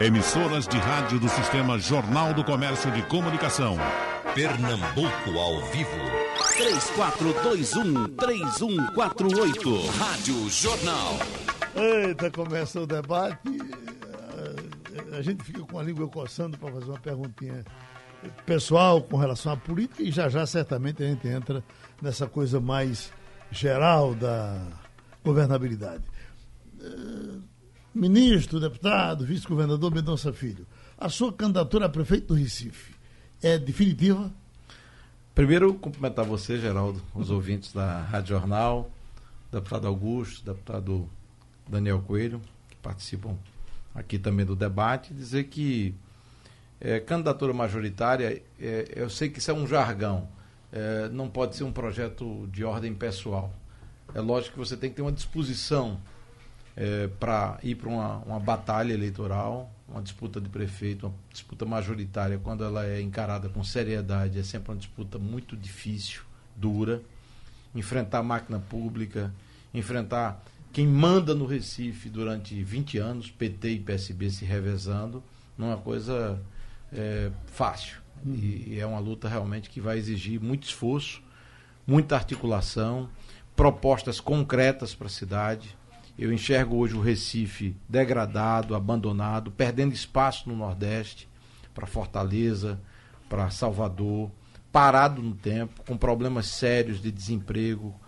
Emissoras de rádio do Sistema Jornal do Comércio de Comunicação. Pernambuco ao vivo. 3421-3148. Rádio Jornal. Eita, começa o debate. A gente fica com a língua coçando para fazer uma perguntinha pessoal com relação à política e já já certamente a gente entra nessa coisa mais geral da governabilidade. Ministro, deputado, vice-governador Mendonça Filho, a sua candidatura a prefeito do Recife é definitiva? Primeiro, cumprimentar você, Geraldo, os ouvintes da Rádio Jornal, deputado Augusto, deputado Daniel Coelho, que participam aqui também do debate, dizer que é, candidatura majoritária, é, eu sei que isso é um jargão, é, não pode ser um projeto de ordem pessoal. É lógico que você tem que ter uma disposição é, para ir para uma, uma batalha eleitoral, uma disputa de prefeito, uma disputa majoritária, quando ela é encarada com seriedade, é sempre uma disputa muito difícil, dura. Enfrentar a máquina pública, enfrentar quem manda no Recife durante 20 anos, PT e PSB se revezando, não é uma coisa é, fácil. Uhum. E, e é uma luta realmente que vai exigir muito esforço, muita articulação, propostas concretas para a cidade. Eu enxergo hoje o Recife degradado, abandonado, perdendo espaço no Nordeste, para Fortaleza, para Salvador, parado no tempo, com problemas sérios de desemprego,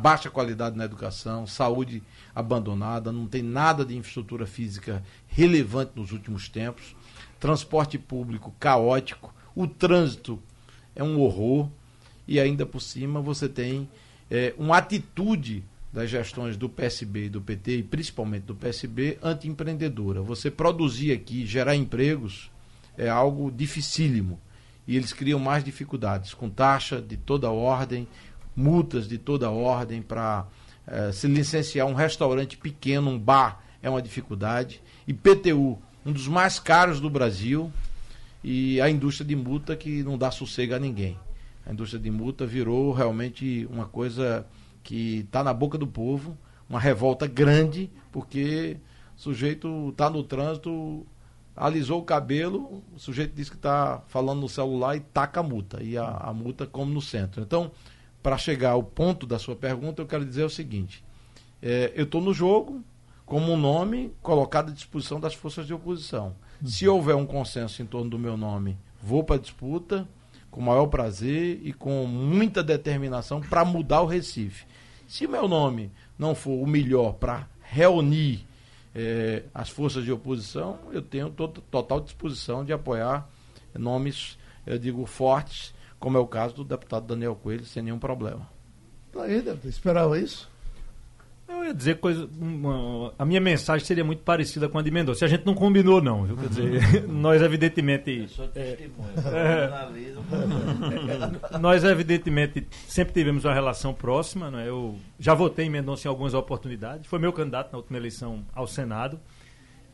baixa qualidade na educação, saúde abandonada, não tem nada de infraestrutura física relevante nos últimos tempos, transporte público caótico, o trânsito é um horror e ainda por cima você tem é, uma atitude das gestões do PSB e do PT, e principalmente do PSB, anti-empreendedora. Você produzir aqui, gerar empregos, é algo dificílimo. E eles criam mais dificuldades, com taxa de toda ordem, multas de toda ordem para é, se licenciar um restaurante pequeno, um bar, é uma dificuldade. E PTU, um dos mais caros do Brasil, e a indústria de multa que não dá sossego a ninguém. A indústria de multa virou realmente uma coisa que está na boca do povo, uma revolta grande, porque o sujeito está no trânsito, alisou o cabelo, o sujeito diz que está falando no celular e taca a multa, e a, a multa como no centro. Então, para chegar ao ponto da sua pergunta, eu quero dizer o seguinte: é, eu estou no jogo como um nome colocado à disposição das forças de oposição. Se houver um consenso em torno do meu nome, vou para a disputa com o maior prazer e com muita determinação para mudar o Recife. Se meu nome não for o melhor para reunir eh, as forças de oposição, eu tenho total disposição de apoiar nomes, eu digo, fortes, como é o caso do deputado Daniel Coelho, sem nenhum problema. Tá aí, esperava isso? Eu ia dizer coisa. Uma, a minha mensagem seria muito parecida com a de Mendonça. A gente não combinou, não, viu? Quer dizer, nós evidentemente. É, é, nós, evidentemente, sempre tivemos uma relação próxima. Né? Eu já votei em Mendonça em algumas oportunidades. Foi meu candidato na última eleição ao Senado.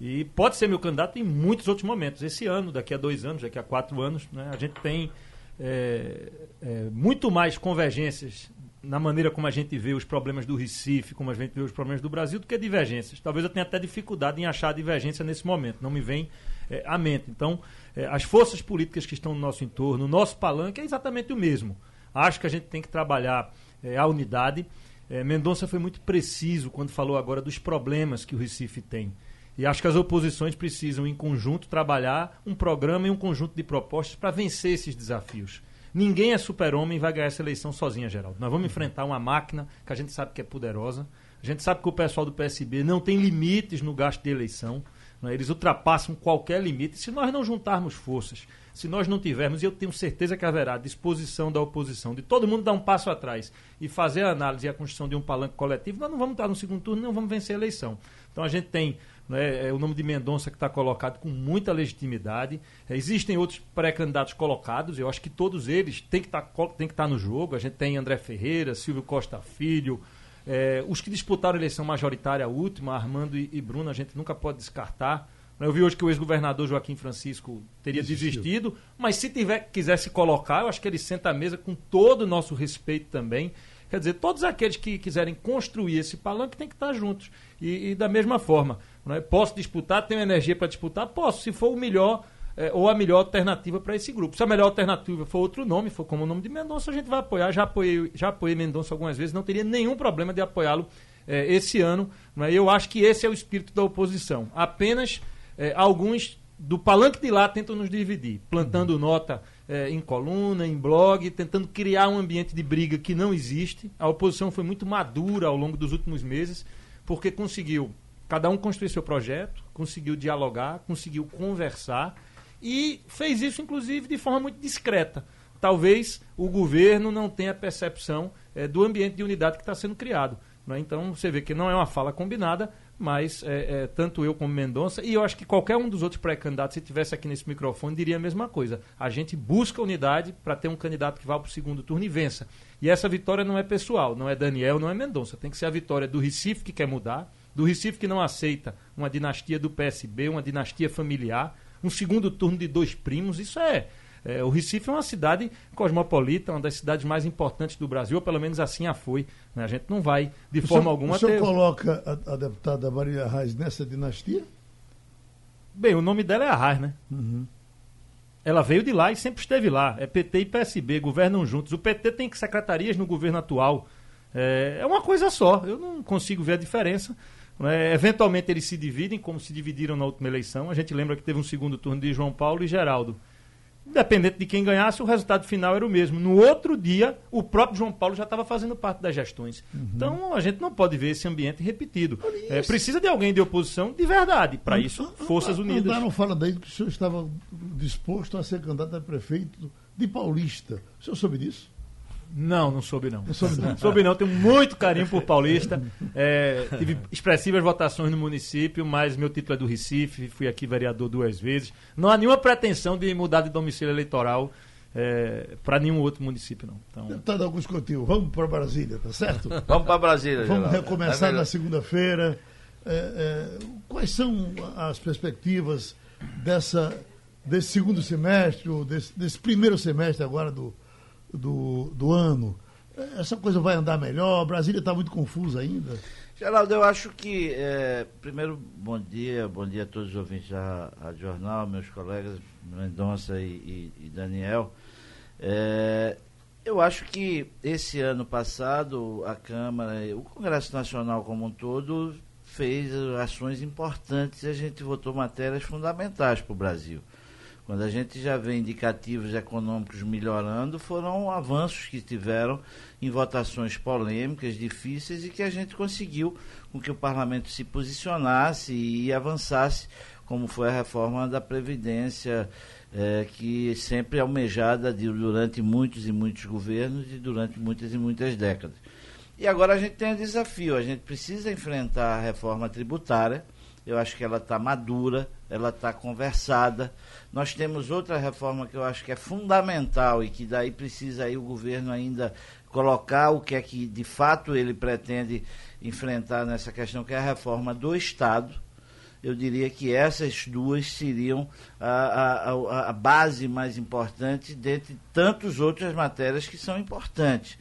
E pode ser meu candidato em muitos outros momentos. Esse ano, daqui a dois anos, daqui a quatro anos, né? a gente tem é, é, muito mais convergências na maneira como a gente vê os problemas do Recife, como a gente vê os problemas do Brasil, do que divergências. Talvez eu tenha até dificuldade em achar divergência nesse momento, não me vem é, à mente. Então, é, as forças políticas que estão no nosso entorno, o nosso palanque é exatamente o mesmo. Acho que a gente tem que trabalhar é, a unidade. É, Mendonça foi muito preciso quando falou agora dos problemas que o Recife tem. E acho que as oposições precisam, em conjunto, trabalhar um programa e um conjunto de propostas para vencer esses desafios. Ninguém é super-homem e vai ganhar essa eleição sozinha, Geraldo. Nós vamos enfrentar uma máquina que a gente sabe que é poderosa. A gente sabe que o pessoal do PSB não tem limites no gasto de eleição. Né? Eles ultrapassam qualquer limite. Se nós não juntarmos forças, se nós não tivermos, e eu tenho certeza que haverá disposição da oposição, de todo mundo dar um passo atrás e fazer a análise e a construção de um palanque coletivo, nós não vamos estar no segundo turno, não vamos vencer a eleição. Então a gente tem né, é o nome de Mendonça que está colocado com muita legitimidade. É, existem outros pré-candidatos colocados, eu acho que todos eles têm que tá, estar tá no jogo. A gente tem André Ferreira, Silvio Costa Filho, é, os que disputaram a eleição majoritária última, Armando e, e Bruno, a gente nunca pode descartar. Eu vi hoje que o ex-governador Joaquim Francisco teria Desistiu. desistido, mas se tiver, quiser se colocar, eu acho que ele senta à mesa com todo o nosso respeito também. Quer dizer, todos aqueles que quiserem construir esse palanque têm que estar juntos. E, e da mesma forma, é? posso disputar, tenho energia para disputar? Posso, se for o melhor é, ou a melhor alternativa para esse grupo. Se a melhor alternativa for outro nome, for como o nome de Mendonça, a gente vai apoiar. Já apoiei, já apoiei Mendonça algumas vezes, não teria nenhum problema de apoiá-lo é, esse ano. É? Eu acho que esse é o espírito da oposição. Apenas é, alguns do palanque de lá tentam nos dividir, plantando nota é, em coluna, em blog, tentando criar um ambiente de briga que não existe. A oposição foi muito madura ao longo dos últimos meses, porque conseguiu cada um construir seu projeto, conseguiu dialogar, conseguiu conversar e fez isso, inclusive, de forma muito discreta. Talvez o governo não tenha percepção é, do ambiente de unidade que está sendo criado. Né? Então, você vê que não é uma fala combinada, mas é, é, tanto eu como Mendonça, e eu acho que qualquer um dos outros pré-candidatos, se tivesse aqui nesse microfone, diria a mesma coisa. A gente busca unidade para ter um candidato que vá para o segundo turno e vença. E essa vitória não é pessoal, não é Daniel, não é Mendonça. Tem que ser a vitória do Recife, que quer mudar, do Recife que não aceita uma dinastia do PSB, uma dinastia familiar, um segundo turno de dois primos. Isso é é, o Recife é uma cidade cosmopolita, uma das cidades mais importantes do Brasil, ou pelo menos assim a foi. Né? A gente não vai, de o forma senhor, alguma... O senhor ter... coloca a, a, deputada Maria Reis nessa dinastia? Bem, o nome dela é Arraes, né? Uhum. Ela veio de lá e sempre esteve lá. É PT e PSB, governam juntos. O PT tem secretarias no governo atual. É, é uma coisa só. Eu não consigo ver a diferença. É, eventualmente eles se dividem, como se dividiram na última eleição. A gente lembra que teve um segundo turno de João Paulo e Geraldo independente de quem ganhasse, o resultado final era o mesmo. No outro dia, o próprio João Paulo já estava fazendo parte das gestões. Uhum. Então, a gente não pode ver esse ambiente repetido. É, precisa de alguém de oposição de verdade. Para isso, Forças Unidas. Não fala daí que o senhor estava disposto a ser candidato a prefeito de Paulista. O senhor soube disso? Não, não soube não. Não soube não. soube não, tenho muito carinho por Paulista. É, tive expressivas votações no município, mas meu título é do Recife, fui aqui vereador duas vezes. Não há nenhuma pretensão de mudar de domicílio eleitoral é, para nenhum outro município, não. Então... Deputado Augusto Coutinho, vamos para Brasília, tá certo? vamos para Brasília, Vamos Geraldo. recomeçar é na segunda-feira. É, é, quais são as perspectivas dessa, desse segundo semestre, ou desse, desse primeiro semestre agora do, do, do ano. Essa coisa vai andar melhor? Brasília está muito confusa ainda. Geraldo, eu acho que, é, primeiro, bom dia, bom dia a todos os ouvintes da Rádio Jornal, meus colegas Mendonça e, e, e Daniel. É, eu acho que esse ano passado a Câmara, o Congresso Nacional como um todo, fez ações importantes e a gente votou matérias fundamentais para o Brasil. Quando a gente já vê indicativos econômicos melhorando, foram avanços que tiveram em votações polêmicas, difíceis, e que a gente conseguiu com que o parlamento se posicionasse e avançasse, como foi a reforma da Previdência, é, que sempre almejada de, durante muitos e muitos governos e durante muitas e muitas décadas. E agora a gente tem um desafio, a gente precisa enfrentar a reforma tributária, eu acho que ela está madura, ela está conversada, nós temos outra reforma que eu acho que é fundamental e que daí precisa aí o governo ainda colocar o que é que de fato ele pretende enfrentar nessa questão, que é a reforma do Estado. Eu diria que essas duas seriam a, a, a base mais importante dentre tantas outras matérias que são importantes.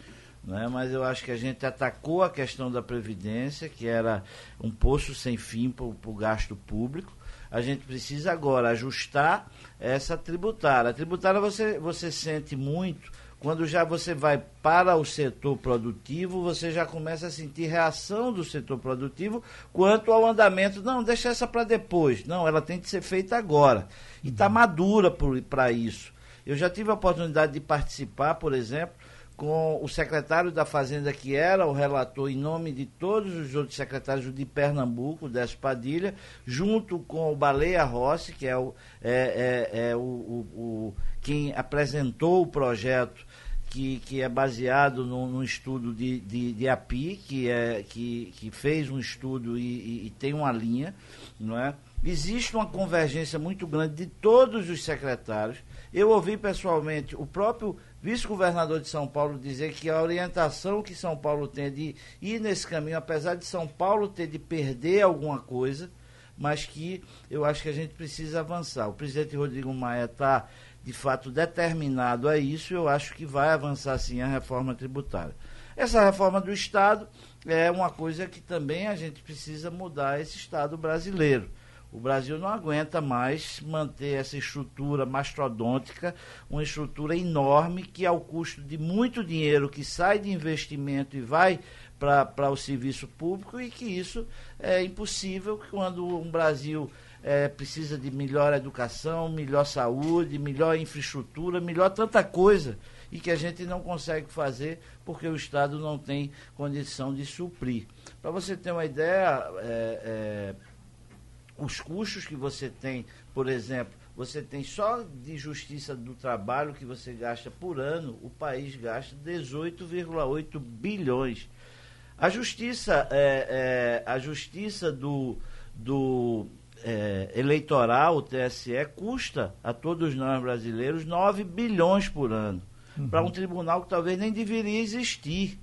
Né? Mas eu acho que a gente atacou a questão da Previdência, que era um poço sem fim para o gasto público a gente precisa agora ajustar essa tributária. A tributária você, você sente muito quando já você vai para o setor produtivo, você já começa a sentir reação do setor produtivo quanto ao andamento. Não, deixa essa para depois. Não, ela tem que ser feita agora. E está madura para isso. Eu já tive a oportunidade de participar, por exemplo, com o secretário da Fazenda, que era o relator em nome de todos os outros secretários de Pernambuco, dessa Padilha, junto com o Baleia Rossi, que é, o, é, é, é o, o, o, quem apresentou o projeto que, que é baseado num, num estudo de, de, de, API, que, é, que, que fez um estudo e, e, e tem uma linha, não é? Existe uma convergência muito grande de todos os secretários. Eu ouvi pessoalmente o próprio vice-governador de São Paulo dizer que a orientação que São Paulo tem de ir nesse caminho, apesar de São Paulo ter de perder alguma coisa, mas que eu acho que a gente precisa avançar. O presidente Rodrigo Maia está, de fato, determinado a isso, eu acho que vai avançar sim a reforma tributária. Essa reforma do Estado é uma coisa que também a gente precisa mudar esse Estado brasileiro. O Brasil não aguenta mais manter essa estrutura mastodôntica, uma estrutura enorme que, ao custo de muito dinheiro que sai de investimento e vai para o serviço público, e que isso é impossível quando um Brasil é, precisa de melhor educação, melhor saúde, melhor infraestrutura, melhor tanta coisa e que a gente não consegue fazer porque o Estado não tem condição de suprir. Para você ter uma ideia, é, é, os custos que você tem, por exemplo, você tem só de justiça do trabalho que você gasta por ano, o país gasta 18,8 bilhões. A justiça, é, é, a justiça do, do é, eleitoral, o TSE, custa a todos nós brasileiros 9 bilhões por ano uhum. para um tribunal que talvez nem deveria existir.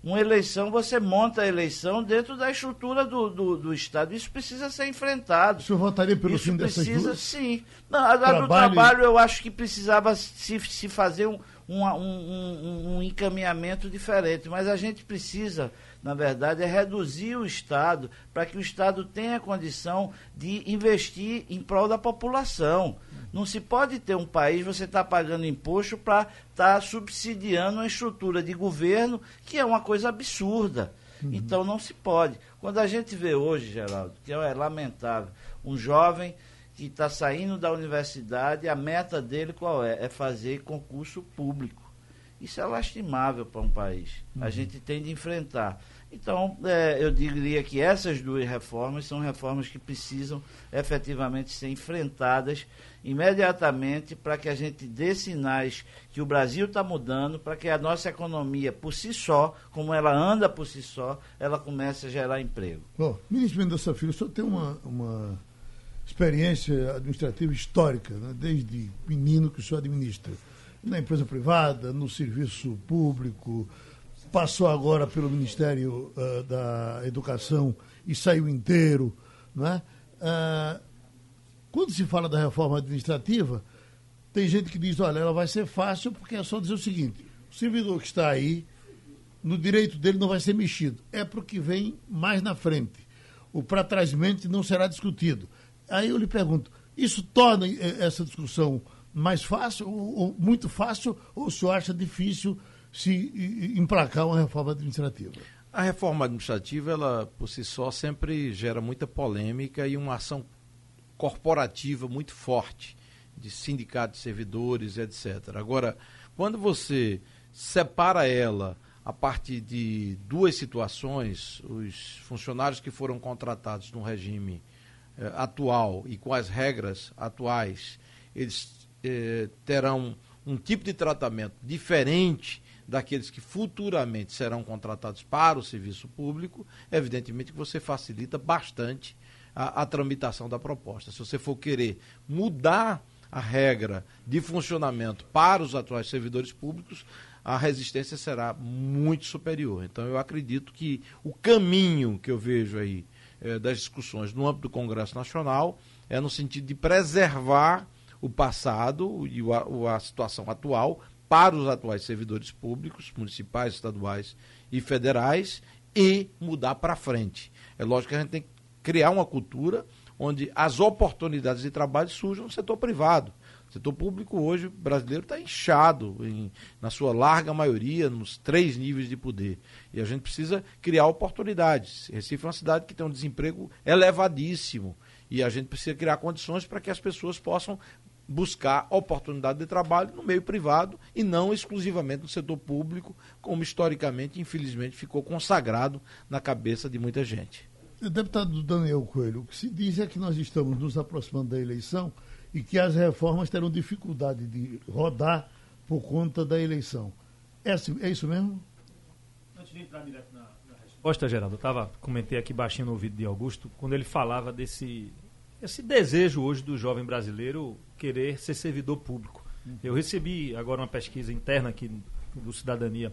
Uma eleição, você monta a eleição dentro da estrutura do, do, do Estado. Isso precisa ser enfrentado. O senhor votaria pelo Isso fim precisa, dessas duas? Sim. Não, a, trabalho... do trabalho eu acho que precisava se, se fazer um, um, um, um encaminhamento diferente. Mas a gente precisa na verdade, é reduzir o Estado para que o Estado tenha condição de investir em prol da população. Não se pode ter um país, você está pagando imposto para estar tá subsidiando uma estrutura de governo que é uma coisa absurda. Uhum. Então não se pode. Quando a gente vê hoje, Geraldo, que é lamentável, um jovem que está saindo da universidade, a meta dele qual é? É fazer concurso público. Isso é lastimável para um país. Uhum. A gente tem de enfrentar. Então, é, eu diria que essas duas reformas são reformas que precisam efetivamente ser enfrentadas imediatamente para que a gente dê sinais que o Brasil está mudando, para que a nossa economia, por si só, como ela anda por si só, ela comece a gerar emprego. Bom, ministro Mendonça Filho, o senhor tem uma, uma experiência administrativa histórica, né? desde menino que o senhor administra, na empresa privada, no serviço público, passou agora pelo Ministério uh, da Educação e saiu inteiro. Né? Uh, quando se fala da reforma administrativa, tem gente que diz, olha, ela vai ser fácil porque é só dizer o seguinte, o servidor que está aí, no direito dele não vai ser mexido. É para o que vem mais na frente. O para trás não será discutido. Aí eu lhe pergunto, isso torna eh, essa discussão mais fácil, ou, ou muito fácil, ou o senhor acha difícil se emplacar uma reforma administrativa? A reforma administrativa, ela por si só sempre gera muita polêmica e uma ação corporativa muito forte de sindicatos servidores, etc. Agora, quando você separa ela a partir de duas situações, os funcionários que foram contratados no regime eh, atual e com as regras atuais, eles eh, terão um tipo de tratamento diferente daqueles que futuramente serão contratados para o serviço público, evidentemente que você facilita bastante a, a tramitação da proposta. Se você for querer mudar a regra de funcionamento para os atuais servidores públicos, a resistência será muito superior. Então, eu acredito que o caminho que eu vejo aí eh, das discussões no âmbito do Congresso Nacional é no sentido de preservar o passado e a, a situação atual para os atuais servidores públicos, municipais, estaduais e federais, e mudar para frente. É lógico que a gente tem que criar uma cultura onde as oportunidades de trabalho surjam no setor privado. O setor público hoje brasileiro está inchado, em, na sua larga maioria, nos três níveis de poder. E a gente precisa criar oportunidades. Recife é uma cidade que tem um desemprego elevadíssimo. E a gente precisa criar condições para que as pessoas possam buscar oportunidade de trabalho no meio privado e não exclusivamente no setor público, como historicamente, infelizmente, ficou consagrado na cabeça de muita gente. Deputado Daniel Coelho, o que se diz é que nós estamos nos aproximando da eleição e que as reformas terão dificuldade de rodar por conta da eleição. É, assim, é isso mesmo? Antes de entrar direto na, na resposta, Geraldo, eu tava, comentei aqui baixinho no ouvido de Augusto, quando ele falava desse esse desejo hoje do jovem brasileiro querer ser servidor público. Eu recebi agora uma pesquisa interna aqui do Cidadania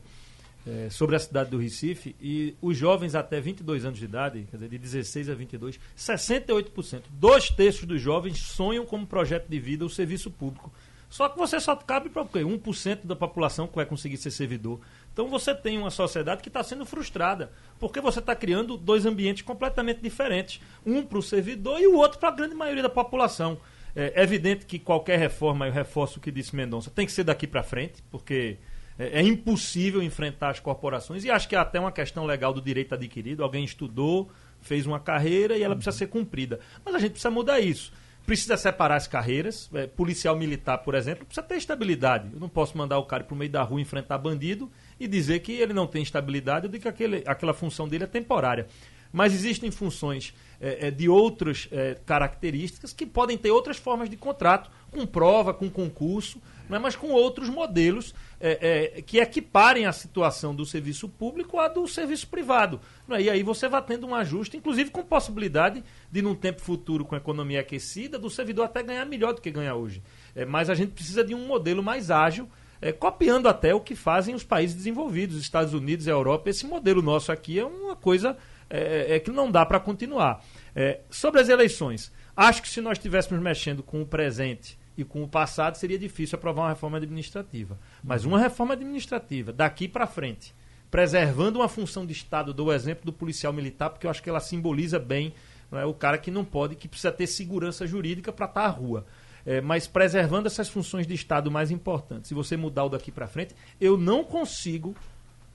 é, sobre a cidade do Recife e os jovens até 22 anos de idade, quer dizer, de 16 a 22, 68%, dois terços dos jovens sonham como projeto de vida o serviço público. Só que você só cabe para o quê? 1% da população que vai conseguir ser servidor. Então você tem uma sociedade que está sendo frustrada, porque você está criando dois ambientes completamente diferentes. Um para o servidor e o outro para a grande maioria da população. É evidente que qualquer reforma, eu reforço o que disse Mendonça, tem que ser daqui para frente, porque é, é, impossível enfrentar as corporações e acho que é até uma questão legal do direito adquirido. Alguém estudou, fez uma carreira e ela precisa ser cumprida. Mas a gente precisa mudar isso. Precisa separar as carreiras. É, policial militar, por exemplo, precisa ter estabilidade. Eu não posso mandar o cara para o meio da rua enfrentar bandido e dizer que ele não tem estabilidade ou que aquele, aquela função dele é temporária. Mas existem funções é, é, de outras é, características que podem ter outras formas de contrato, com prova, com concurso, né, mas com outros modelos é, é, que equiparem a situação do serviço público à do serviço privado. Né, e aí você vai tendo um ajuste, inclusive com possibilidade de, num tempo futuro, com a economia aquecida, do servidor até ganhar melhor do que ganha hoje. É, mas a gente precisa de um modelo mais ágil, é, copiando até o que fazem os países desenvolvidos, Estados Unidos e Europa. Esse modelo nosso aqui é uma coisa é, é que não dá para continuar. É, sobre as eleições, acho que se nós estivéssemos mexendo com o presente e com o passado, seria difícil aprovar uma reforma administrativa. Mas uma reforma administrativa, daqui para frente, preservando uma função de Estado, dou o exemplo do policial militar, porque eu acho que ela simboliza bem é, o cara que não pode, que precisa ter segurança jurídica para estar tá à rua. É, mas preservando essas funções de Estado mais importantes. Se você mudar o daqui para frente, eu não consigo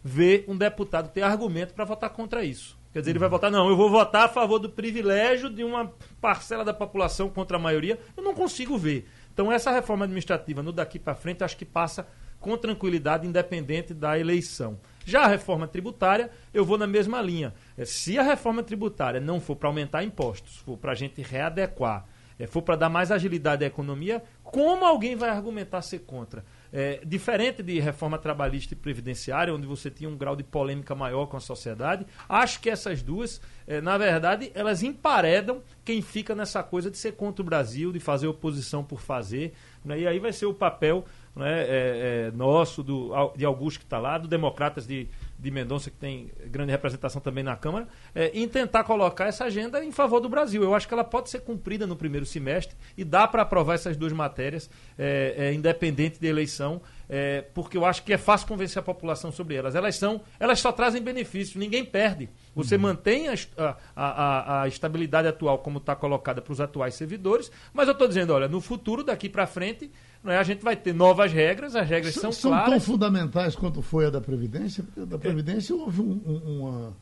ver um deputado ter argumento para votar contra isso. Quer dizer, ele vai votar, não, eu vou votar a favor do privilégio de uma parcela da população contra a maioria. Eu não consigo ver. Então, essa reforma administrativa, no daqui para frente, acho que passa com tranquilidade, independente da eleição. Já a reforma tributária, eu vou na mesma linha. É, se a reforma tributária não for para aumentar impostos, for para a gente readequar, é, for para dar mais agilidade à economia, como alguém vai argumentar ser contra? É, diferente de reforma trabalhista e previdenciária, onde você tinha um grau de polêmica maior com a sociedade, acho que essas duas, é, na verdade, elas emparedam quem fica nessa coisa de ser contra o Brasil, de fazer oposição por fazer. Né? E aí vai ser o papel né, é, é nosso, do, de Augusto que está lá, do Democratas de de Mendonça, que tem grande representação também na Câmara, é, em tentar colocar essa agenda em favor do Brasil. Eu acho que ela pode ser cumprida no primeiro semestre e dá para aprovar essas duas matérias, é, é, independente de eleição, é, porque eu acho que é fácil convencer a população sobre elas. Elas são, elas só trazem benefícios, ninguém perde. Você uhum. mantém a, a, a, a, estabilidade atual como está colocada para os atuais servidores, mas eu estou dizendo, olha, no futuro, daqui para frente, não é? A gente vai ter novas regras, as regras são, são claras. São tão fundamentais quanto foi a da Previdência, porque a da Previdência houve um, um, uma.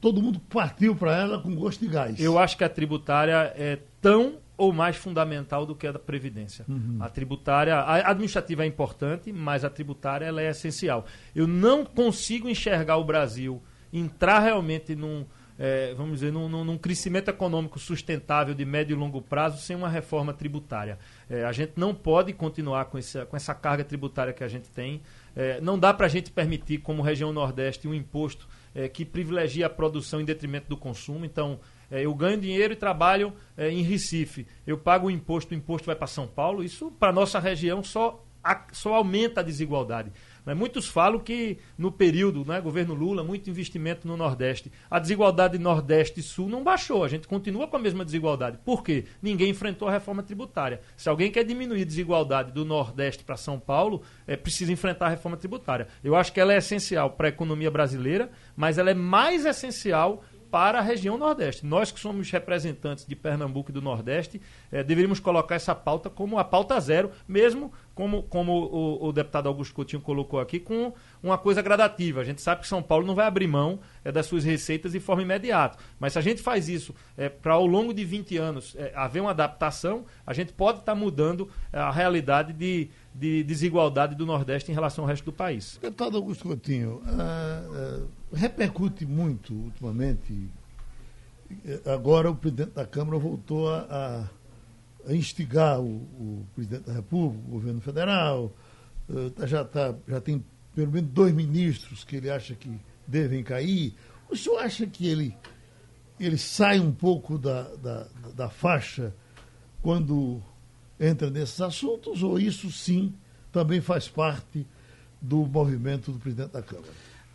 Todo mundo partiu para ela com gosto de gás. Eu acho que a tributária é tão ou mais fundamental do que a da Previdência. Uhum. A tributária, a administrativa é importante, mas a tributária ela é essencial. Eu não consigo enxergar o Brasil entrar realmente num é, vamos dizer, num, num, crescimento econômico sustentável de médio e longo prazo sem uma reforma tributária. É, a gente não pode continuar com essa, com essa carga tributária que a gente tem. É, não dá para a gente permitir, como região Nordeste, um imposto é, que privilegia a produção em detrimento do consumo. Então, é, eu ganho dinheiro e trabalho é, em Recife. Eu pago o imposto, o imposto vai para São Paulo. Isso, para nossa região, só, só aumenta a desigualdade. Mas muitos falam que no período, né, governo Lula, muito investimento no Nordeste. A desigualdade Nordeste e Sul não baixou, a gente continua com a mesma desigualdade. Por quê? Ninguém enfrentou a reforma tributária. Se alguém quer diminuir a desigualdade do Nordeste para São Paulo, é, precisa enfrentar a reforma tributária. Eu acho que ela é essencial para a economia brasileira, mas ela é mais essencial para a região Nordeste. Nós que somos representantes de Pernambuco e do Nordeste, eh, deveríamos colocar essa pauta como a pauta zero, mesmo como, como o, o, deputado Augusto Coutinho colocou aqui, com uma coisa gradativa. A gente sabe que São Paulo não vai abrir mão é, das suas receitas de forma imediata. Mas se a gente faz isso é, para ao longo de 20 anos haver uma adaptação, a gente pode estar tá mudando a realidade de, de desigualdade do Nordeste em relação ao resto do país. Deputado Augusto Coutinho, uh, uh, repercute muito ultimamente. Agora o presidente da Câmara voltou a, a instigar o, o, presidente da República, o governo federal. Uh, já, tá, já tem pelo menos dois ministros que ele acha que devem cair. O senhor acha que ele, ele sai um pouco da, da, da faixa quando entra nesses assuntos, ou isso sim também faz parte do movimento do presidente da Câmara?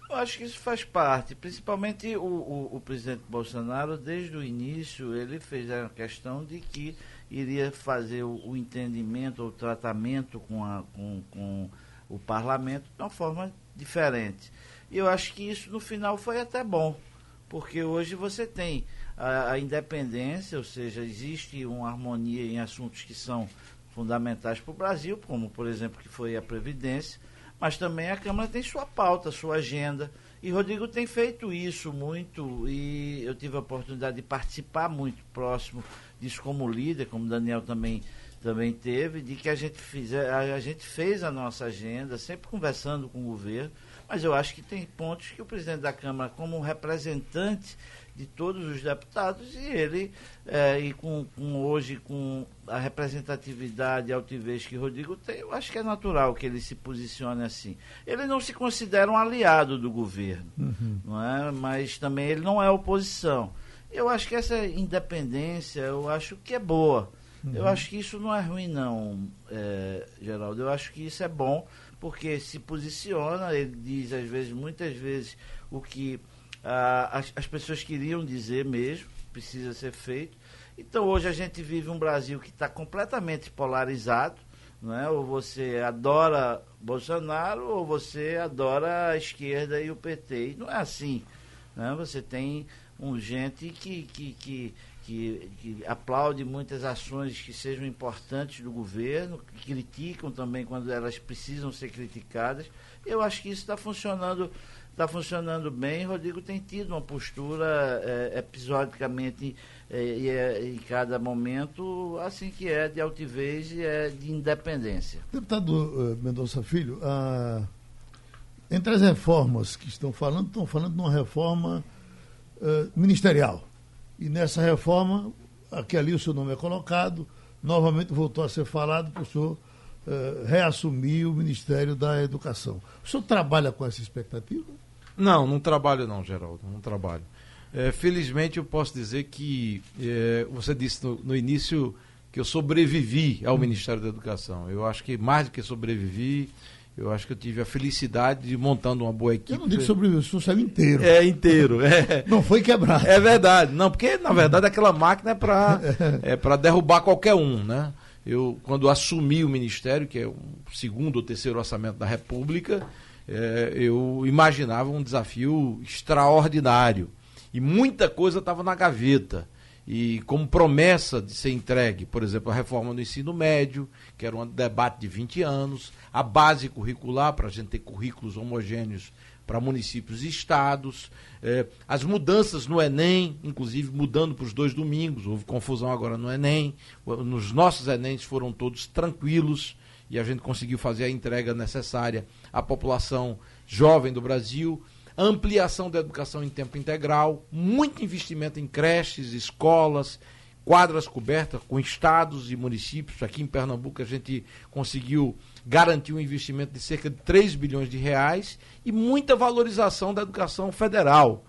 Eu acho que isso faz parte, principalmente o, o, o, presidente Bolsonaro, desde o início, ele fez a questão de que iria fazer o, o entendimento, o tratamento com, a, com, com o parlamento de uma forma diferente. E eu acho que isso no final foi até bom, porque hoje você tem a, a independência, ou seja, existe uma harmonia em assuntos que são fundamentais para o Brasil, como por exemplo que foi a Previdência, mas também a Câmara tem sua pauta, sua agenda. E Rodrigo tem feito isso muito e eu tive a oportunidade de participar muito próximo disso como líder, como Daniel também também teve, de que a gente, fizer, a, gente fez a nossa agenda, sempre conversando com o governo, mas eu acho que tem pontos que o presidente da Câmara, como representante de todos os deputados, e ele, é, e com, com, hoje, com a representatividade e altivez que Rodrigo tem, eu acho que é natural que ele se posicione assim. Ele não se considera um aliado do governo, uhum. não é? mas também ele não é oposição. Eu acho que essa independência, eu acho que é boa. Uhum. Eu acho que isso não é ruim, não, é, Geraldo. Eu acho que isso é bom, porque se posiciona, ele diz, às vezes, muitas vezes, o que ah, as, as pessoas queriam dizer mesmo, precisa ser feito. Então, hoje a gente vive um Brasil que está completamente polarizado. Não é? Ou você adora Bolsonaro ou você adora a esquerda e o PT. E não é assim. Né? Você tem um gente que, que, que que, que aplaude muitas ações que sejam importantes do governo, que criticam também quando elas precisam ser criticadas. Eu acho que isso está funcionando está funcionando bem. Rodrigo tem tido uma postura é, episodicamente é, é, em cada momento, assim que é de altivez e é de independência. Deputado uh, Mendonça Filho, uh, entre as reformas que estão falando, estão falando de uma reforma uh, ministerial. E nessa reforma, aqui ali o seu nome é colocado, novamente voltou a ser falado para o senhor uh, reassumir o Ministério da Educação. O senhor trabalha com essa expectativa? Não, não trabalho não, Geraldo, não trabalho. É, felizmente eu posso dizer que é, você disse no, no, início que eu sobrevivi ao. Ministério da Educação. Eu acho que mais do que sobrevivi, eu acho que eu tive a felicidade de montando uma boa equipe. Eu não digo sobre isso, o saiu inteiro. É, inteiro. É. Não foi quebrado. É verdade. Não, porque, na verdade, aquela máquina é para é derrubar qualquer um, né? Eu, quando assumi o Ministério, que é o segundo ou terceiro orçamento da República, é, eu imaginava um desafio extraordinário. E muita coisa estava na gaveta e como promessa de ser entregue, por exemplo, a reforma do ensino médio, que era um debate de 20 anos, a base curricular, para a gente ter currículos homogêneos para municípios e estados, eh, as mudanças no Enem, inclusive mudando para os dois domingos, houve confusão agora no Enem, nos nossos Enems foram todos tranquilos e a gente conseguiu fazer a entrega necessária à população jovem do Brasil ampliação da educação em tempo integral, muito investimento em creches, escolas, quadras cobertas com estados e municípios. Aqui em Pernambuco a gente conseguiu garantir um investimento de cerca de 3 bilhões de reais e muita valorização da educação federal.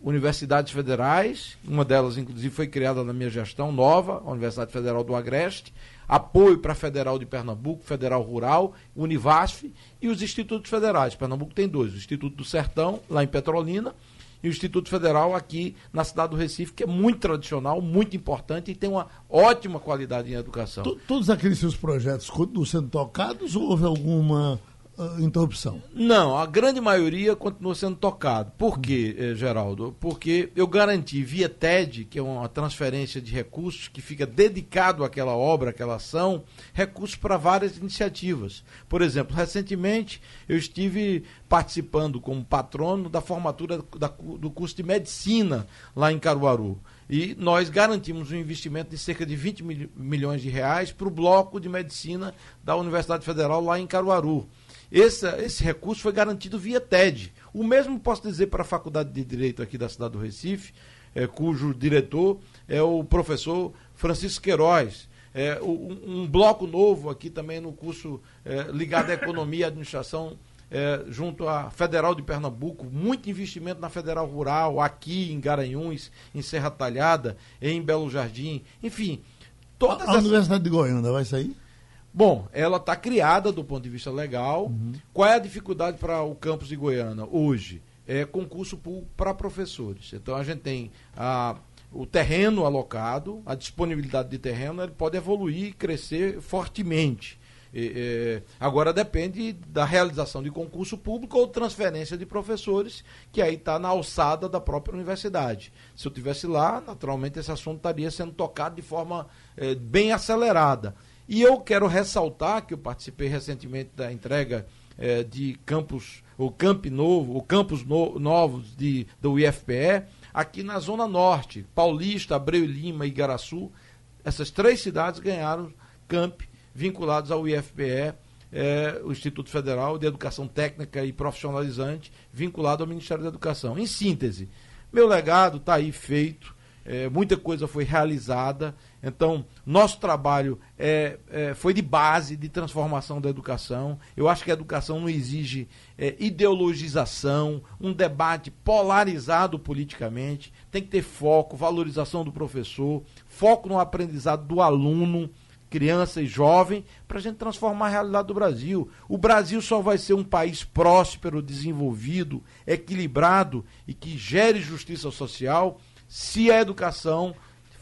Universidades federais, uma delas inclusive foi criada na minha gestão nova, a Universidade Federal do Agreste, apoio para a Federal de Pernambuco, Federal Rural, Univasf e os institutos federais. Pernambuco tem dois, o Instituto do Sertão, lá em Petrolina, e o Instituto Federal aqui na cidade do Recife, que é muito tradicional, muito importante e tem uma ótima qualidade em educação. Todos aqueles seus projetos continuam sendo tocados ou houve alguma uh, interrupção? Não, a grande maioria continua sendo tocado. Por quê, eh, Geraldo? Porque eu garanti via TED, que é uma transferência de recursos que fica dedicado àquela obra, àquela ação, recursos para várias iniciativas. Por exemplo, recentemente eu estive participando como patrono da formatura da, do curso de medicina lá em Caruaru. E nós garantimos um investimento de cerca de 20 mil, milhões de reais para o bloco de medicina da Universidade Federal lá em Caruaru. Esse, esse recurso foi garantido via TED. O mesmo posso dizer para a Faculdade de Direito aqui da cidade do Recife, é, cujo diretor é o professor Francisco Queiroz. É, um, um, bloco novo aqui também no curso é, ligado à economia e administração é, junto à Federal de Pernambuco, muito investimento na Federal Rural, aqui em Garanhuns, em Serra Talhada, em Belo Jardim, enfim. Todas a, a essas... Universidade de Goiânia vai sair? Bom, ela está criada do ponto de vista legal. Uhum. Qual é a dificuldade para o campus de Goiânia hoje? É concurso para professores. Então a gente tem a, o terreno alocado, a disponibilidade de terreno, ele pode evoluir e crescer fortemente. É, agora depende da realização de concurso público ou transferência de professores, que aí está na alçada da própria universidade. Se eu tivesse lá, naturalmente esse assunto estaria sendo tocado de forma é, bem acelerada. E eu quero ressaltar que eu participei recentemente da entrega é, de campos, o Camp Novo, o campos no, novos de, do IFPE, aqui na Zona Norte, Paulista, Abreu Lima e Igaraçu. Essas três cidades ganharam camp vinculados ao IFPE, é, o Instituto Federal de Educação Técnica e Profissionalizante, vinculado ao Ministério da Educação. Em síntese, meu legado está aí feito, é, muita coisa foi realizada. Então, nosso trabalho é, é, foi de base de transformação da educação. Eu acho que a educação não exige é, ideologização, um debate polarizado politicamente. Tem que ter foco, valorização do professor, foco no aprendizado do aluno criança e jovem, para a gente transformar a realidade do Brasil. O Brasil só vai ser um país próspero, desenvolvido, equilibrado e que gere justiça social se a educação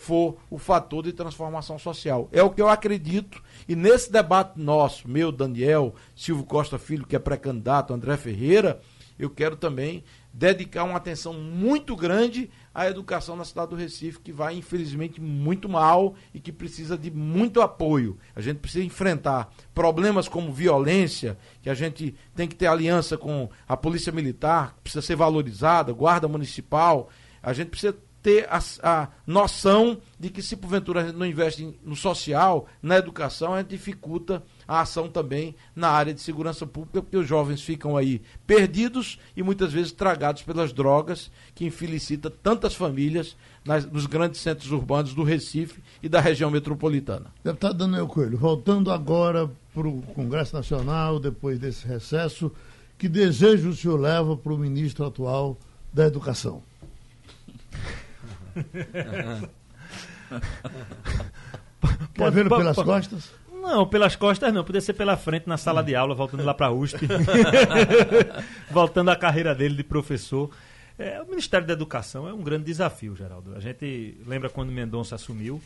for o fator de transformação social. É o que eu acredito. E nesse debate nosso, meu, Daniel, Silvio Costa Filho, que é pré-candidato, André Ferreira, eu quero também dedicar uma atenção muito grande à educação na cidade do Recife, que vai, infelizmente, muito mal e que precisa de muito apoio. A gente precisa enfrentar problemas como violência, que a gente tem que ter aliança com a Polícia Militar, precisa ser valorizada, Guarda Municipal. A gente precisa ter a, a, noção de que se porventura a gente não investe no social, na educação, a gente dificulta a ação também na área de segurança pública, porque os jovens ficam aí perdidos e muitas vezes tragados pelas drogas, que infelicita tantas famílias nas, nos grandes centros urbanos do Recife e da região metropolitana. Deputado Daniel Coelho, voltando agora para o Congresso Nacional, depois desse recesso, que desejo o senhor leva para o ministro atual da Educação? Pode ver pelas costas? Não, pelas costas não, podia ser pela frente na sala de aula, voltando lá para a USP, voltando à carreira dele de professor. É, o Ministério da Educação é um grande desafio, Geraldo. A gente lembra quando Mendonça assumiu,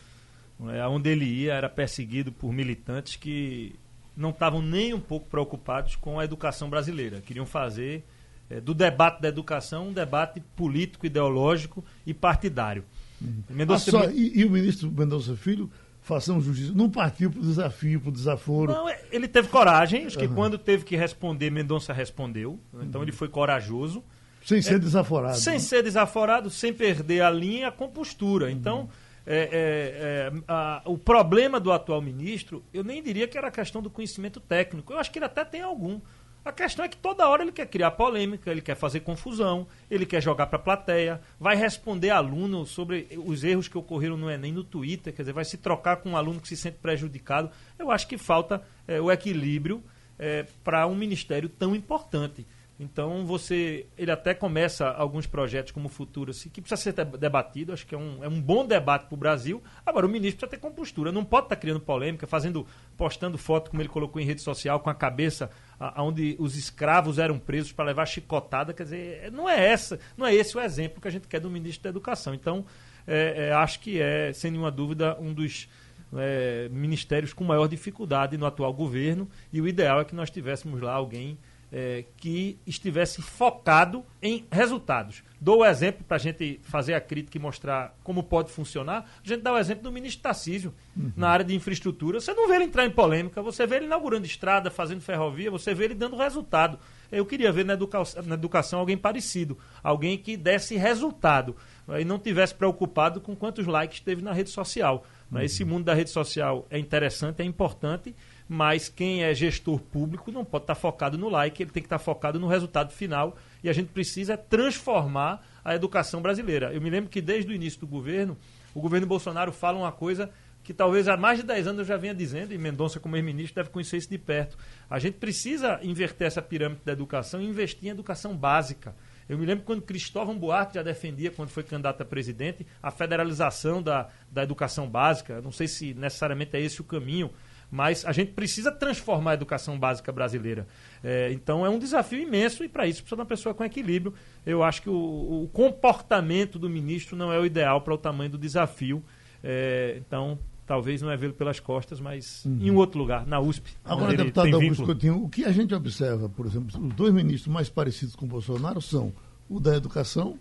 é, onde ele ia era perseguido por militantes que não estavam nem um pouco preocupados com a educação brasileira. Queriam fazer é, do debate da educação um debate político, ideológico e partidário. Uhum. Mendonça... Ah, só, e, e, o ministro Mendonça Filho, façam justiça, não partiu para o desafio, para o desaforo. Não, é, ele teve coragem, acho que uhum. quando teve que responder, Mendonça respondeu. Então uhum. ele foi corajoso. Sem ser é, desaforado. Sem né? ser desaforado, sem perder a linha, a compostura. Então, é, é, é, a, o problema do atual ministro, eu nem diria que era a questão do conhecimento técnico. Eu acho que ele até tem algum. A questão é que toda hora ele quer criar polêmica, ele quer fazer confusão, ele quer jogar para a plateia, vai responder aluno sobre os erros que ocorreram no Enem no Twitter, quer dizer, vai se trocar com um aluno que se sente prejudicado. Eu acho que falta é, o equilíbrio é, para um ministério tão importante. Então você, ele até começa alguns projetos como o Futuro, assim, que precisa ser debatido, acho que é um, é um bom debate para o Brasil. Agora, o ministro precisa ter compostura, não pode estar tá criando polêmica, fazendo, postando foto, como ele colocou em rede social, com a cabeça onde os escravos eram presos para levar chicotada, quer dizer, não é essa, não é esse o exemplo que a gente quer do ministro da Educação. Então, é, é, acho que é, sem nenhuma dúvida, um dos é, ministérios com maior dificuldade no atual governo, e o ideal é que nós tivéssemos lá alguém é, que estivesse focado em resultados. Dou o exemplo para a gente fazer a crítica e mostrar como pode funcionar. A gente dá o exemplo do ministro Tarcísio, uhum. na área de infraestrutura. Você não vê ele entrar em polêmica, você vê ele inaugurando estrada, fazendo ferrovia, você vê ele dando resultado. Eu queria ver na educação, na educação alguém parecido, alguém que desse resultado e não tivesse preocupado com quantos likes teve na rede social. Uhum. Esse mundo da rede social é interessante, é importante mas quem é gestor público não pode estar focado no like, ele tem que estar focado no resultado final e a gente precisa transformar a educação brasileira. Eu me lembro que desde o início do governo, o governo Bolsonaro fala uma coisa que talvez há mais de 10 anos eu já venha dizendo, e Mendonça, como ex-ministro, deve conhecer isso de perto. A gente precisa inverter essa pirâmide da educação e investir em educação básica. Eu me lembro quando Cristóvão Buarque já defendia, quando foi candidato a presidente, a federalização da, da educação básica. Não sei se necessariamente é esse o caminho, Mas a gente precisa transformar a educação básica brasileira. É, então é um desafio imenso e para isso precisa de uma pessoa com equilíbrio. Eu acho que o, o comportamento do ministro não é o ideal para o tamanho do desafio. É, então talvez não é vê-lo pelas costas, mas uhum. em um outro lugar, na USP. Agora, deputado Augusto Coutinho, o que a gente observa, por exemplo, os dois ministros mais parecidos com o Bolsonaro são o da educação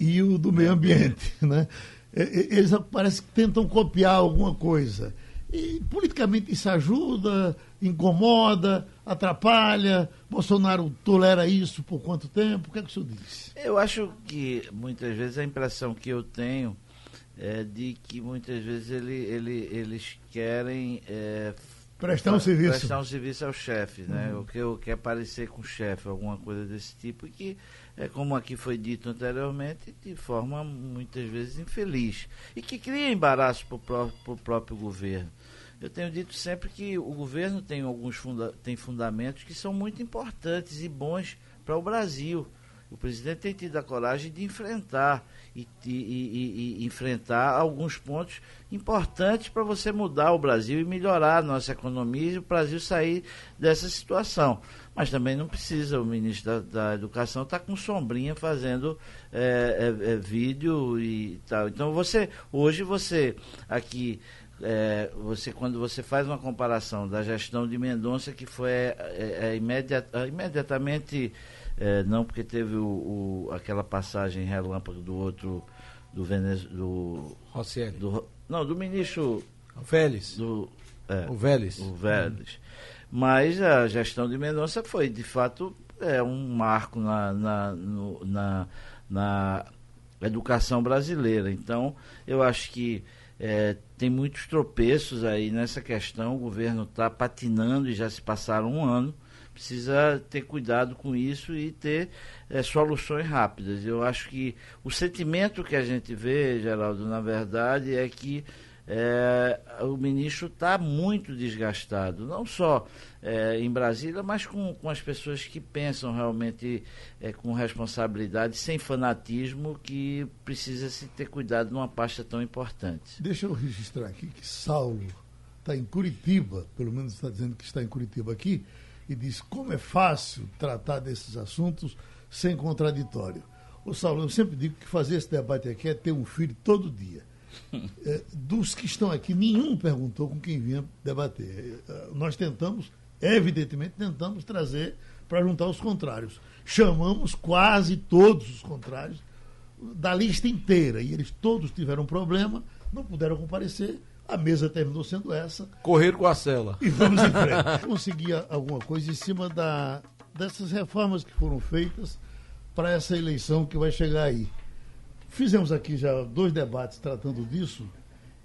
e o do meio ambiente, né? Eles parece que tentam copiar alguma coisa. E politicamente isso ajuda, incomoda, atrapalha. Bolsonaro tolera isso por quanto tempo? O que é que o senhor diz? Eu acho que muitas vezes a impressão que eu tenho é, de que muitas vezes ele, ele, eles querem é, prestar um serviço prestar um serviço ao chefe, né? Uhum. O que eu quer parecer com o chefe, alguma coisa desse tipo, e que é como aqui foi dito anteriormente, de forma muitas vezes infeliz e que cria embaraço para o próprio, próprio governo. Eu tenho dito sempre que o governo tem alguns funda tem fundamentos que são muito importantes e bons para o Brasil. O presidente tem tido a coragem de enfrentar e, e, e, e enfrentar alguns pontos importantes para você mudar o Brasil e melhorar a nossa economia e o Brasil sair dessa situação. Mas também não precisa o ministro da, da Educação estar tá com sombrinha fazendo é, é, é, vídeo e tal. Então você hoje você aqui é, você quando você faz uma comparação da gestão de Mendonça que foi é, é, é imediat, imediatamente é, não porque teve o, o, aquela passagem relâmpago do outro do Venez, do Rosselli. do não do ministro o Vélez do é, o Vélez o Vélez hum. mas a gestão de Mendonça foi de fato é um marco na na, no, na, na educação brasileira então eu acho que é, tem muitos tropeços aí nessa questão o governo está patinando e já se passaram um ano precisa ter cuidado com isso e ter é, soluções rápidas. Eu acho que o sentimento que a gente vê, Geraldo, na verdade, é que é, o ministro está muito desgastado, não só é, em Brasília, mas com, com as pessoas que pensam realmente é, com responsabilidade, sem fanatismo, que precisa se ter cuidado numa pasta tão importante. Deixa eu registrar aqui que Saulo está em Curitiba, pelo menos está dizendo que está em Curitiba aqui, e diz como é fácil tratar desses assuntos sem contraditório. O Saulo, eu sempre digo que fazer esse debate aqui é ter um filho todo dia. É, dos que estão aqui, nenhum perguntou com quem vinha debater. É, nós tentamos, evidentemente, tentamos trazer para juntar os contrários. Chamamos quase todos os contrários da lista inteira e eles todos tiveram problema, não puderam comparecer a mesa terminou sendo essa. Correr com a cela. E vamos em frente. Conseguir alguma coisa em cima da, dessas reformas que foram feitas para essa eleição que vai chegar aí. Fizemos aqui já dois debates tratando disso.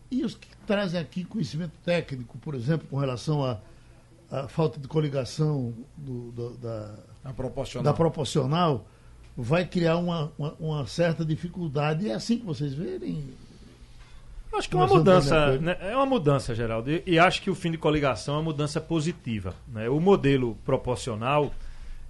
E os que trazem aqui conhecimento técnico, por exemplo, com relação à falta de coligação do, do, da, a proporcional. da proporcional, vai criar uma, uma, uma certa dificuldade. E é assim que vocês verem, Acho que é uma mudança, né? é uma mudança, Geraldo. E, e, acho que o fim de coligação é uma mudança positiva. Né? O modelo proporcional,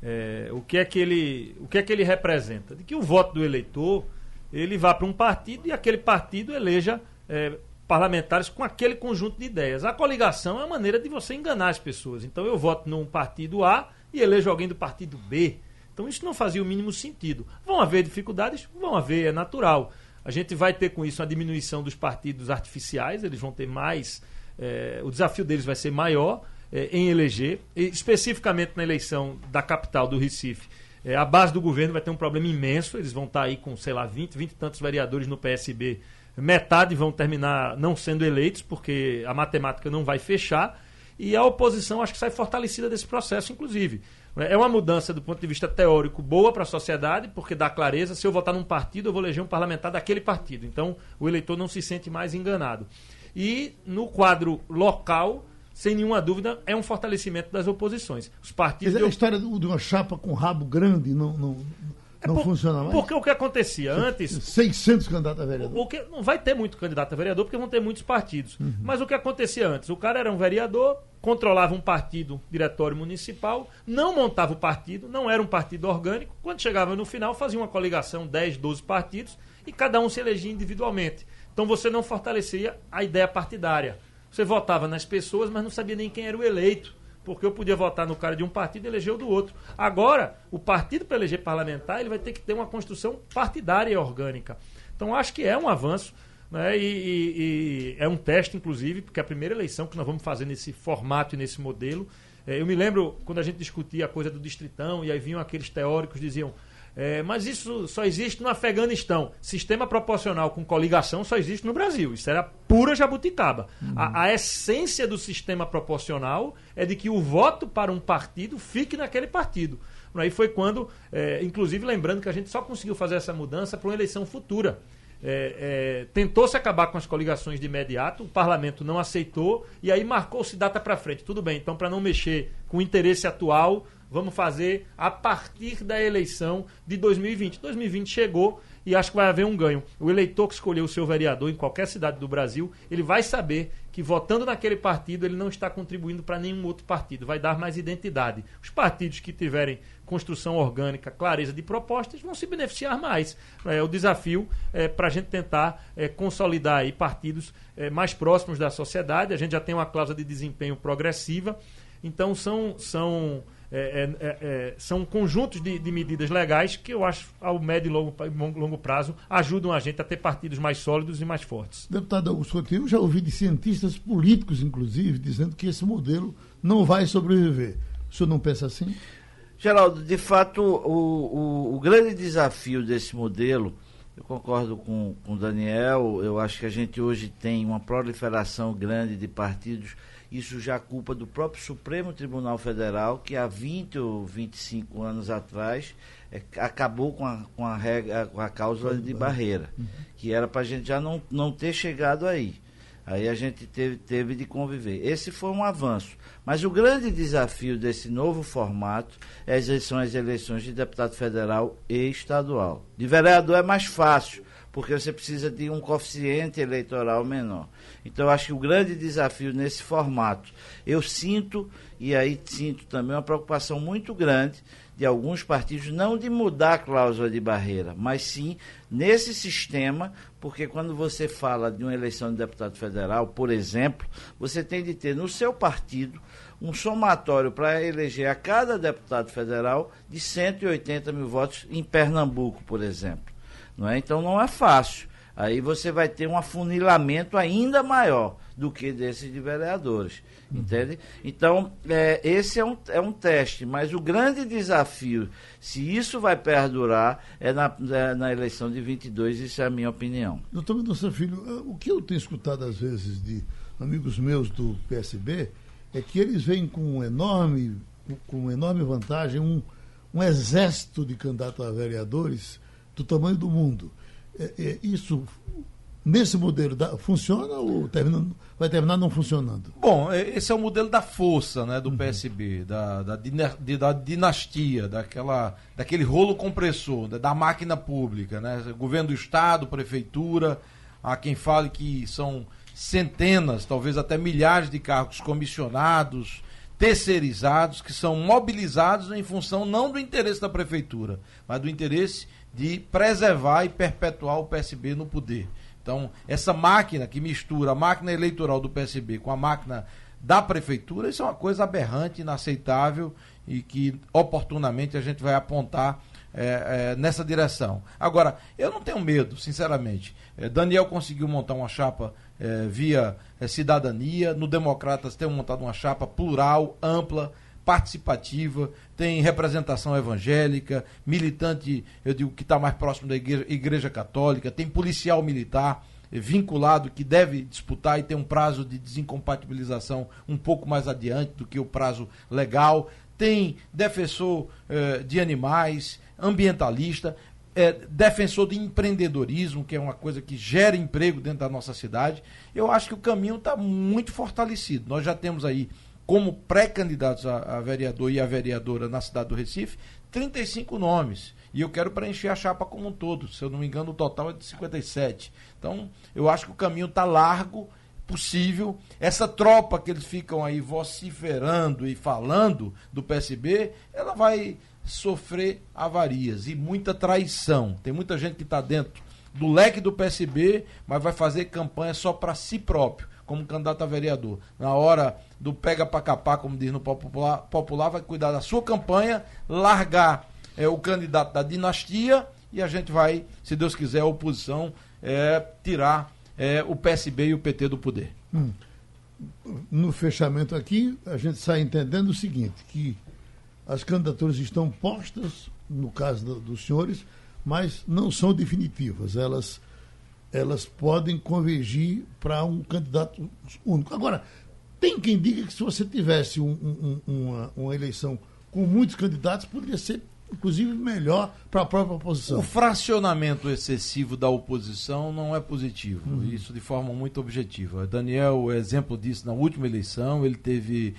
é, o, que é que ele, o que é que ele representa? De que o voto do eleitor ele vá para um partido e aquele partido eleja é, parlamentares com aquele conjunto de ideias. A coligação é uma maneira de você enganar as pessoas. Então eu voto num partido A e elejo alguém do partido B. Então isso não fazia o mínimo sentido. Vão haver dificuldades? Vão haver, é natural. A gente vai ter com isso a diminuição dos partidos artificiais, eles vão ter mais. É, o desafio deles vai ser maior é, em eleger, especificamente na eleição da capital do Recife. É, a base do governo vai ter um problema imenso, eles vão estar aí com, sei lá, 20, 20 e tantos vereadores no PSB. Metade vão terminar não sendo eleitos, porque a matemática não vai fechar. E a oposição acho que sai fortalecida desse processo, inclusive. É uma mudança do ponto de vista teórico boa para a sociedade, porque dá clareza. Se eu votar num partido, eu vou eleger um parlamentar daquele partido. Então, o eleitor não se sente mais enganado. E no quadro local, sem nenhuma dúvida, é um fortalecimento das oposições. Os partidos. Dizer, a história de uma chapa com rabo grande não, não, é não por, funciona mais? Porque o que acontecia antes. 600 candidatos a vereador. O que, não vai ter muito candidato a vereador, porque vão ter muitos partidos. Uhum. Mas o que acontecia antes? O cara era um vereador, controlava um partido, diretório municipal, não montava o partido, não era um partido orgânico. Quando chegava no final, fazia uma coligação, 10, 12 partidos, e cada um se elegia individualmente. Então você não fortalecia a ideia partidária. Você votava nas pessoas, mas não sabia nem quem era o eleito porque eu podia votar no cara de um partido e eleger o do outro. Agora, o partido para eleger parlamentar, ele vai ter que ter uma construção partidária e orgânica. Então, acho que é um avanço. Né? E, e, e, é um teste, inclusive, porque é a primeira eleição que nós vamos fazer nesse formato e nesse modelo. É, eu me lembro quando a gente discutia a coisa do distritão, e aí vinham aqueles teóricos diziam é, mas isso só existe no Afeganistão. Sistema proporcional com coligação só existe no Brasil. Isso era pura jabuticaba. Uhum. A, a, essência do sistema proporcional é de que o voto para um partido fique naquele partido. Aí foi quando, é, inclusive lembrando que a gente só conseguiu fazer essa mudança para uma eleição futura. É, é, tentou-se acabar com as coligações de imediato, o parlamento não aceitou e aí marcou-se data para frente. Tudo bem, então para não mexer com o interesse atual, vamos fazer a partir da eleição de 2020. 2020 chegou e acho que vai haver um ganho. O eleitor que escolheu o seu vereador em qualquer cidade do Brasil, ele vai saber que votando naquele partido ele não está contribuindo para nenhum outro partido, vai dar mais identidade. Os partidos que tiverem construção orgânica, clareza de propostas, vão se beneficiar mais. É o desafio é, para a gente tentar é, consolidar aí partidos é, mais próximos da sociedade. A gente já tem uma cláusula de desempenho progressiva, então são são é, é, é, é, são conjuntos de, de, medidas legais que eu acho, ao médio e longo, longo, prazo, ajudam a gente a ter partidos mais sólidos e mais fortes. Deputado Augusto eu já ouvi de cientistas políticos, inclusive, dizendo que esse modelo não vai sobreviver. O senhor não pensa assim? Geraldo, de fato, o, o, o grande desafio desse modelo, eu concordo com o Daniel, eu acho que a gente hoje tem uma proliferação grande de partidos isso já é culpa do próprio Supremo Tribunal Federal, que há 20 ou 25 anos atrás é, acabou com a, com a, regra, com a cláusula de barreira, que era para a gente já não, não ter chegado aí. Aí a gente teve, teve de conviver. Esse foi um avanço. Mas o grande desafio desse novo formato é são as eleições de deputado federal e estadual. De vereador é mais fácil, porque você precisa de um coeficiente eleitoral menor. Então, acho que o grande desafio nesse formato, eu sinto, e aí sinto também uma preocupação muito grande de alguns partidos, não de mudar a cláusula de barreira, mas sim nesse sistema, porque quando você fala de uma eleição de deputado federal, por exemplo, você tem de ter no seu partido um somatório para eleger a cada deputado federal de 180 mil votos em Pernambuco, por exemplo. Não é? Então não é fácil. Aí você vai ter um afunilamento ainda maior do que desse de vereadores. Uhum. Entende? Então, é, esse é um, é um teste, mas o grande desafio, se isso vai perdurar, é na, é na eleição de 22, isso é a minha opinião. Doutor Mendonça Filho, é, o que eu tenho escutado às vezes de amigos meus do PSB é que eles vêm com um enorme, com enorme vantagem um, um exército de candidatos a vereadores do tamanho do mundo. É, é, isso, nesse modelo, da, funciona ou termina, vai terminar não funcionando? Bom, é, esse é o modelo da força né, do uhum. PSB, da, da, da, dinastia, daquela, daquele rolo compressor, da, da máquina pública. Né? Governo do Estado, prefeitura, há quem fale que são centenas, talvez até milhares de cargos comissionados, terceirizados, que são mobilizados em função não do interesse da prefeitura, mas do interesse de preservar e perpetuar o PSB no poder. Então, essa máquina que mistura a máquina eleitoral do PSB com a máquina da prefeitura, isso é uma coisa aberrante, inaceitável e que oportunamente a gente vai apontar é, é, nessa direção. Agora, eu não tenho medo, sinceramente. É, Daniel conseguiu montar uma chapa via cidadania, no Democratas tem montado uma chapa plural, ampla, participativa, tem representação evangélica, militante, eu digo que está mais próximo da igreja, igreja católica, tem policial militar eh, vinculado que deve disputar e tem um prazo de desincompatibilização um pouco mais adiante do que o prazo legal, tem defensor eh, de animais, ambientalista, é, defensor de empreendedorismo, que é uma coisa que gera emprego dentro da nossa cidade. Eu acho que o caminho está muito fortalecido. Nós já temos aí como pré-candidatos a, a, vereador e a vereadora na cidade do Recife, 35 nomes. E eu quero preencher a chapa como um todo. Se eu não me engano, o total é de 57. Então, eu acho que o caminho está largo, possível. Essa tropa que eles ficam aí vociferando e falando do PSB, ela vai sofrer avarias e muita traição. Tem muita gente que está dentro do leque do PSB, mas vai fazer campanha só para si próprio como candidato a vereador. Na hora do pega para capar, como diz no popular, popular, vai cuidar da sua campanha, largar é, o candidato da dinastia e a gente vai, se Deus quiser, a oposição é, tirar é, o PSB e o PT do poder. Hum. No fechamento aqui, a gente sai entendendo o seguinte, que as candidaturas estão postas, no caso do, dos senhores, mas não são definitivas. Elas, elas podem convergir para um candidato único. Agora, tem quem diga que se você tivesse um, um, uma, uma eleição com muitos candidatos, poderia ser inclusive melhor para a própria oposição. O fracionamento excessivo da oposição não é positivo, uhum. isso de forma muito objetiva. Daniel, o exemplo disso na última eleição, ele teve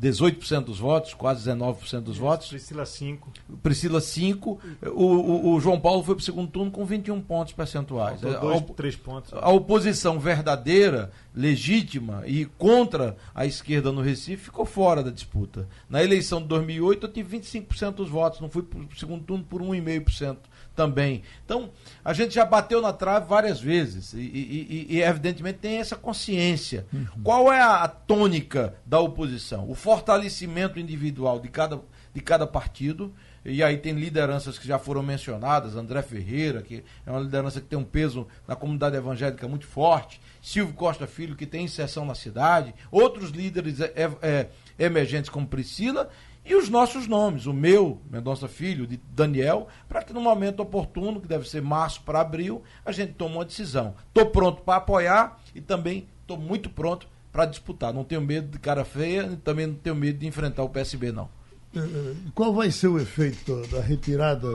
18% dos votos, quase 19% dos votos. Priscila 5. Priscila 5. O, o, o, João Paulo foi para o segundo turno com 21 pontos percentuais. Dois, a, três pontos. A oposição verdadeira, legítima e contra a esquerda no Recife ficou fora da disputa. Na eleição de 2008 eu tive 25% dos votos, não fui para o segundo turno por 1,5% também. Então, a gente já bateu na trave várias vezes e, e, e evidentemente, tem essa consciência. Uhum. Qual é a tônica da oposição? O fortalecimento individual de cada, de cada partido. E aí tem lideranças que já foram mencionadas, André Ferreira, que é uma liderança que tem um peso na comunidade evangélica muito forte, Silvio Costa Filho, que tem inserção na cidade, outros líderes é, é, emergentes como Priscila, e os nossos nomes, o meu, Mendonça Filho, de Daniel, para que no momento oportuno, que deve ser março para abril, a gente tome uma decisão. Estou pronto para apoiar e também estou muito pronto para disputar. Não tenho medo de cara feia e também não tenho medo de enfrentar o PSB, não. Eh, eh, qual vai ser o efeito da retirada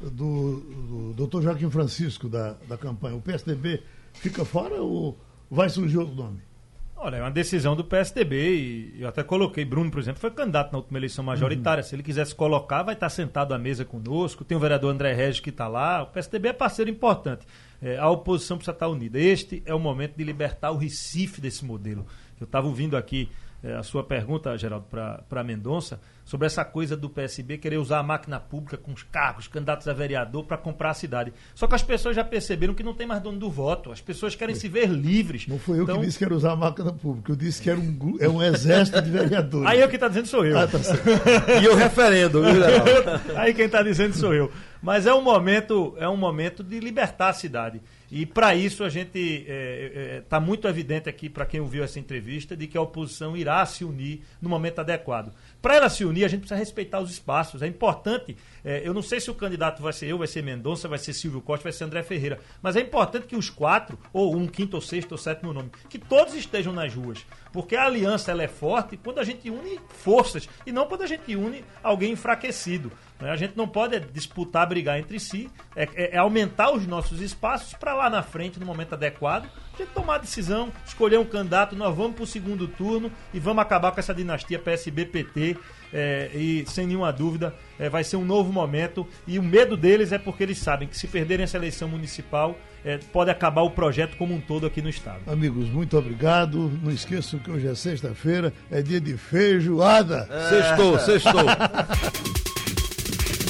do, do Dr. Joaquim Francisco da, da campanha? O PSDB fica fora ou vai surgir outro nome? Olha, é uma decisão do PSDB e eu até coloquei, Bruno, por exemplo, foi candidato na última eleição majoritária. Uhum. Se ele quisesse colocar, vai estar sentado à mesa conosco. Tem o vereador André Regis que está lá. O PSDB é parceiro importante. É, a oposição precisa estar unida. Este é o momento de libertar o Recife desse modelo. Eu estava ouvindo aqui a sua pergunta, Geraldo, para Mendonça, sobre essa coisa do PSB querer usar a máquina pública com os cargos, candidatos a vereador para comprar a cidade. Só que as pessoas já perceberam que não tem mais dono do voto. As pessoas querem se ver livres. Não foi eu então... que disse que era usar a máquina pública, eu disse que era um, é um exército de vereadores. Aí o que está dizendo sou eu. Ah, tá e o referendo, viu, Aí quem está dizendo sou eu. Mas é um momento, é um momento de libertar a cidade. E para isso a gente está é, é, tá muito evidente aqui para quem ouviu essa entrevista de que a oposição irá se unir no momento adequado. Para ela se unir, a gente precisa respeitar os espaços. É importante. É, eu não sei se o candidato vai ser eu, vai ser Mendonça, vai ser Silvio Costa, vai ser André Ferreira. Mas é importante que os quatro, ou um quinto, ou sexto, ou sétimo nome, que todos estejam nas ruas. Porque a aliança ela é forte quando a gente une forças e não quando a gente une alguém enfraquecido. Né? A gente não pode disputar, brigar entre si, é, é, é aumentar os nossos espaços para lá na frente, no momento adequado, a gente tomar a decisão, escolher um candidato, nós vamos para o segundo turno e vamos acabar com essa dinastia PSB-PT. É, e sem nenhuma dúvida é, vai ser um novo momento. E o medo deles é porque eles sabem que se perderem essa eleição municipal, é, pode acabar o projeto como um todo aqui no estado. Amigos, muito obrigado. Não esqueçam que hoje é sexta-feira, é dia de feijoada. É. Sextou, sextou.